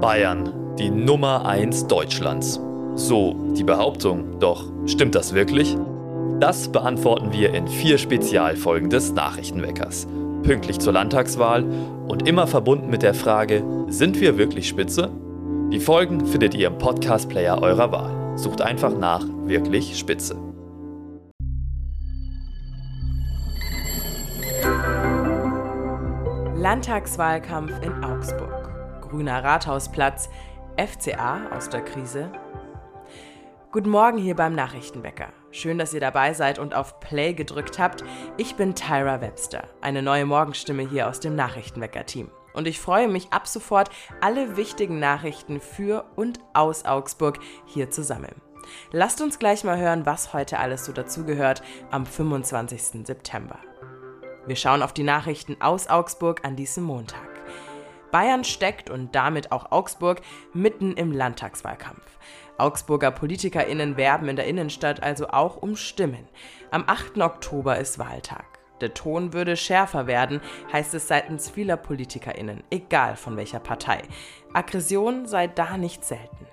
Bayern, die Nummer 1 Deutschlands. So die Behauptung. Doch stimmt das wirklich? Das beantworten wir in vier Spezialfolgen des Nachrichtenweckers. Pünktlich zur Landtagswahl und immer verbunden mit der Frage, sind wir wirklich Spitze? Die Folgen findet ihr im Podcast-Player eurer Wahl. Sucht einfach nach Wirklich Spitze. Landtagswahlkampf in Augsburg. Grüner Rathausplatz. FCA aus der Krise. Guten Morgen hier beim Nachrichtenwecker. Schön, dass ihr dabei seid und auf Play gedrückt habt. Ich bin Tyra Webster, eine neue Morgenstimme hier aus dem Nachrichtenwecker-Team. Und ich freue mich ab sofort, alle wichtigen Nachrichten für und aus Augsburg hier zu sammeln. Lasst uns gleich mal hören, was heute alles so dazugehört am 25. September. Wir schauen auf die Nachrichten aus Augsburg an diesem Montag. Bayern steckt und damit auch Augsburg mitten im Landtagswahlkampf. Augsburger PolitikerInnen werben in der Innenstadt also auch um Stimmen. Am 8. Oktober ist Wahltag. Der Ton würde schärfer werden, heißt es seitens vieler PolitikerInnen, egal von welcher Partei. Aggression sei da nicht selten.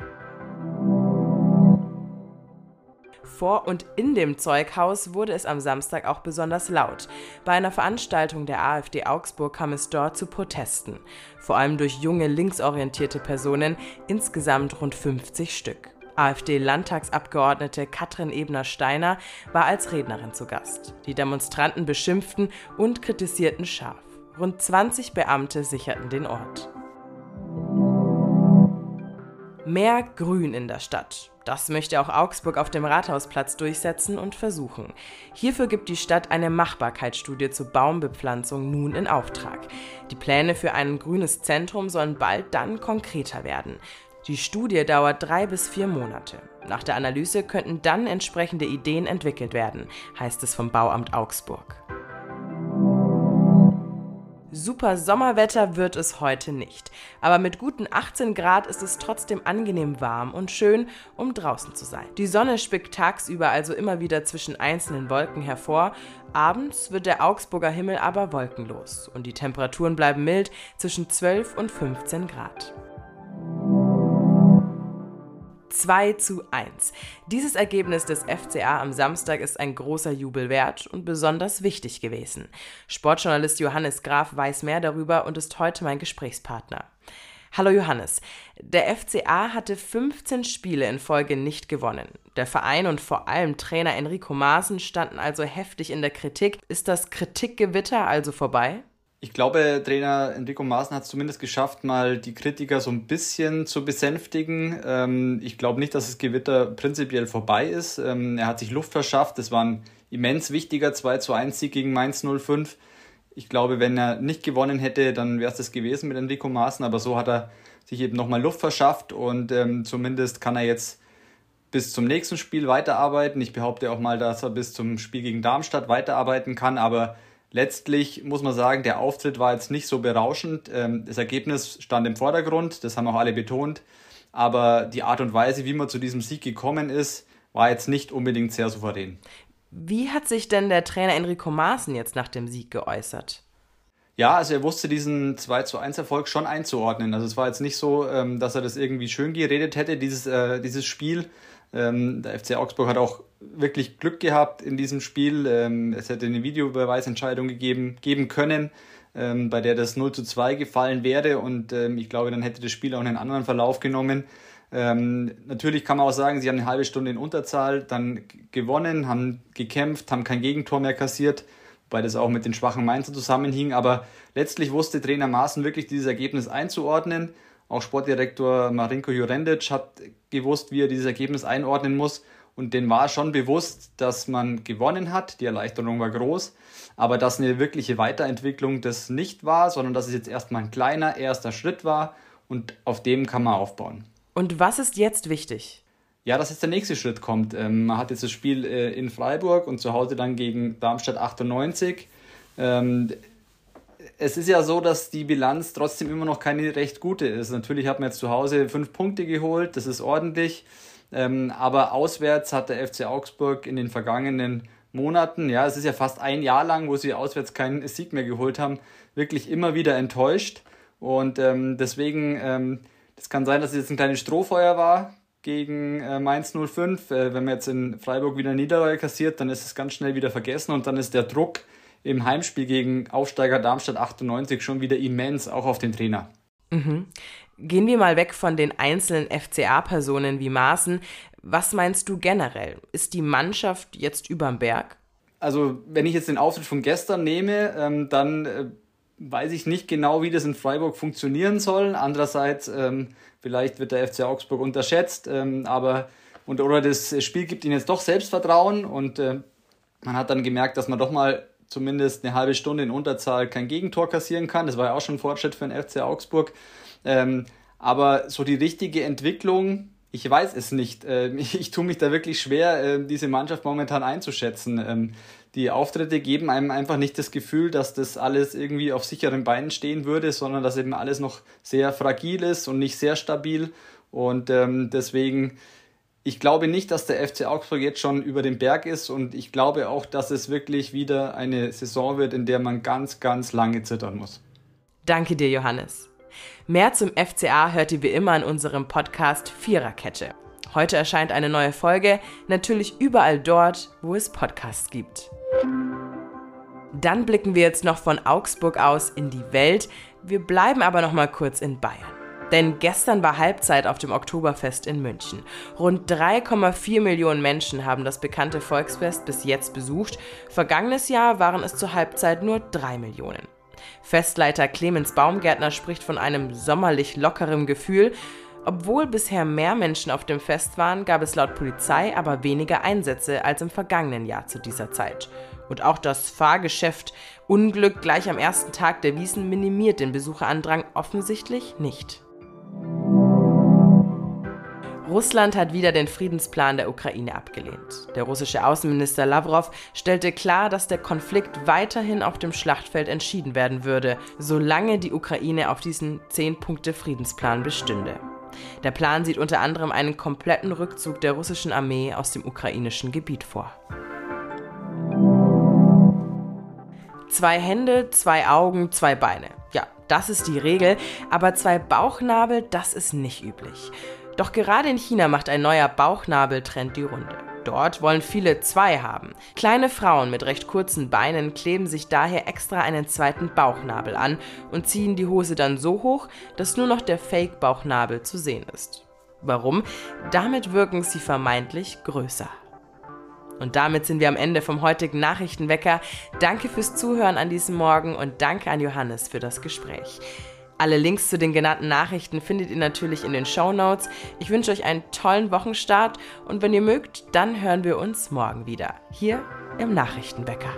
Vor und in dem Zeughaus wurde es am Samstag auch besonders laut. Bei einer Veranstaltung der AfD Augsburg kam es dort zu Protesten, vor allem durch junge linksorientierte Personen, insgesamt rund 50 Stück. AfD-Landtagsabgeordnete Katrin Ebner-Steiner war als Rednerin zu Gast. Die Demonstranten beschimpften und kritisierten scharf. Rund 20 Beamte sicherten den Ort. Mehr Grün in der Stadt. Das möchte auch Augsburg auf dem Rathausplatz durchsetzen und versuchen. Hierfür gibt die Stadt eine Machbarkeitsstudie zur Baumbepflanzung nun in Auftrag. Die Pläne für ein grünes Zentrum sollen bald dann konkreter werden. Die Studie dauert drei bis vier Monate. Nach der Analyse könnten dann entsprechende Ideen entwickelt werden, heißt es vom Bauamt Augsburg. Super Sommerwetter wird es heute nicht, aber mit guten 18 Grad ist es trotzdem angenehm warm und schön, um draußen zu sein. Die Sonne spickt tagsüber also immer wieder zwischen einzelnen Wolken hervor, abends wird der Augsburger Himmel aber wolkenlos und die Temperaturen bleiben mild zwischen 12 und 15 Grad. 2 zu 1. Dieses Ergebnis des FCA am Samstag ist ein großer Jubel wert und besonders wichtig gewesen. Sportjournalist Johannes Graf weiß mehr darüber und ist heute mein Gesprächspartner. Hallo Johannes. Der FCA hatte 15 Spiele in Folge nicht gewonnen. Der Verein und vor allem Trainer Enrico Maaßen standen also heftig in der Kritik. Ist das Kritikgewitter also vorbei? Ich glaube, Trainer Enrico Maaßen hat es zumindest geschafft, mal die Kritiker so ein bisschen zu besänftigen. Ähm, ich glaube nicht, dass das Gewitter prinzipiell vorbei ist. Ähm, er hat sich Luft verschafft. Das war ein immens wichtiger 2 zu 1 Sieg gegen Mainz 05. Ich glaube, wenn er nicht gewonnen hätte, dann wäre es das gewesen mit Enrico Maaßen. Aber so hat er sich eben nochmal Luft verschafft und ähm, zumindest kann er jetzt bis zum nächsten Spiel weiterarbeiten. Ich behaupte auch mal, dass er bis zum Spiel gegen Darmstadt weiterarbeiten kann. Aber Letztlich muss man sagen, der Auftritt war jetzt nicht so berauschend. Ähm, das Ergebnis stand im Vordergrund, das haben auch alle betont. Aber die Art und Weise, wie man zu diesem Sieg gekommen ist, war jetzt nicht unbedingt sehr souverän. Wie hat sich denn der Trainer Enrico Maaßen jetzt nach dem Sieg geäußert? Ja, also er wusste diesen 2 zu 1 Erfolg schon einzuordnen. Also es war jetzt nicht so, ähm, dass er das irgendwie schön geredet hätte, dieses, äh, dieses Spiel. Ähm, der FC Augsburg hat auch wirklich Glück gehabt in diesem Spiel. Ähm, es hätte eine Videobeweisentscheidung gegeben, geben können, ähm, bei der das 0 zu 2 gefallen wäre und ähm, ich glaube, dann hätte das Spiel auch einen anderen Verlauf genommen. Ähm, natürlich kann man auch sagen, sie haben eine halbe Stunde in Unterzahl dann gewonnen, haben gekämpft, haben kein Gegentor mehr kassiert, wobei das auch mit den schwachen Mainzer zusammenhing, aber letztlich wusste Trainer Maaßen wirklich dieses Ergebnis einzuordnen auch Sportdirektor Marinko Jurendic hat gewusst, wie er dieses Ergebnis einordnen muss. Und den war schon bewusst, dass man gewonnen hat. Die Erleichterung war groß. Aber dass eine wirkliche Weiterentwicklung das nicht war, sondern dass es jetzt erstmal ein kleiner erster Schritt war. Und auf dem kann man aufbauen. Und was ist jetzt wichtig? Ja, dass jetzt der nächste Schritt kommt. Ähm, man hat jetzt das Spiel äh, in Freiburg und zu Hause dann gegen Darmstadt 98. Es ist ja so, dass die Bilanz trotzdem immer noch keine recht gute ist. Natürlich hat man jetzt zu Hause fünf Punkte geholt, das ist ordentlich. Ähm, aber auswärts hat der FC Augsburg in den vergangenen Monaten, ja, es ist ja fast ein Jahr lang, wo sie auswärts keinen Sieg mehr geholt haben, wirklich immer wieder enttäuscht. Und ähm, deswegen, ähm, Es kann sein, dass es jetzt ein kleines Strohfeuer war gegen äh, Mainz 05. Äh, wenn man jetzt in Freiburg wieder Niederlage kassiert, dann ist es ganz schnell wieder vergessen und dann ist der Druck im Heimspiel gegen Aufsteiger Darmstadt 98 schon wieder immens, auch auf den Trainer. Mhm. Gehen wir mal weg von den einzelnen FCA-Personen wie Maaßen. Was meinst du generell? Ist die Mannschaft jetzt überm Berg? Also, wenn ich jetzt den Auftritt von gestern nehme, ähm, dann äh, weiß ich nicht genau, wie das in Freiburg funktionieren soll. Andererseits, ähm, vielleicht wird der FC Augsburg unterschätzt, ähm, aber und, oder das Spiel gibt ihnen jetzt doch Selbstvertrauen und äh, man hat dann gemerkt, dass man doch mal zumindest eine halbe Stunde in Unterzahl kein Gegentor kassieren kann. Das war ja auch schon ein Fortschritt für den FC Augsburg. Ähm, aber so die richtige Entwicklung, ich weiß es nicht. Ähm, ich, ich tue mich da wirklich schwer, äh, diese Mannschaft momentan einzuschätzen. Ähm, die Auftritte geben einem einfach nicht das Gefühl, dass das alles irgendwie auf sicheren Beinen stehen würde, sondern dass eben alles noch sehr fragil ist und nicht sehr stabil. Und ähm, deswegen ich glaube nicht, dass der FC Augsburg jetzt schon über den Berg ist und ich glaube auch, dass es wirklich wieder eine Saison wird, in der man ganz, ganz lange zittern muss. Danke dir, Johannes. Mehr zum FCA hört ihr wie immer in unserem Podcast Viererkette. Heute erscheint eine neue Folge, natürlich überall dort, wo es Podcasts gibt. Dann blicken wir jetzt noch von Augsburg aus in die Welt. Wir bleiben aber noch mal kurz in Bayern. Denn gestern war Halbzeit auf dem Oktoberfest in München. Rund 3,4 Millionen Menschen haben das bekannte Volksfest bis jetzt besucht. Vergangenes Jahr waren es zur Halbzeit nur 3 Millionen. Festleiter Clemens Baumgärtner spricht von einem sommerlich lockeren Gefühl. Obwohl bisher mehr Menschen auf dem Fest waren, gab es laut Polizei aber weniger Einsätze als im vergangenen Jahr zu dieser Zeit. Und auch das Fahrgeschäft Unglück gleich am ersten Tag der Wiesen minimiert den Besucherandrang offensichtlich nicht. Russland hat wieder den Friedensplan der Ukraine abgelehnt. Der russische Außenminister Lavrov stellte klar, dass der Konflikt weiterhin auf dem Schlachtfeld entschieden werden würde, solange die Ukraine auf diesen 10-Punkte-Friedensplan bestünde. Der Plan sieht unter anderem einen kompletten Rückzug der russischen Armee aus dem ukrainischen Gebiet vor. Zwei Hände, zwei Augen, zwei Beine. Das ist die Regel, aber zwei Bauchnabel, das ist nicht üblich. Doch gerade in China macht ein neuer Bauchnabeltrend die Runde. Dort wollen viele zwei haben. Kleine Frauen mit recht kurzen Beinen kleben sich daher extra einen zweiten Bauchnabel an und ziehen die Hose dann so hoch, dass nur noch der Fake-Bauchnabel zu sehen ist. Warum? Damit wirken sie vermeintlich größer. Und damit sind wir am Ende vom heutigen Nachrichtenwecker. Danke fürs Zuhören an diesem Morgen und danke an Johannes für das Gespräch. Alle Links zu den genannten Nachrichten findet ihr natürlich in den Show Notes. Ich wünsche euch einen tollen Wochenstart und wenn ihr mögt, dann hören wir uns morgen wieder hier im Nachrichtenwecker.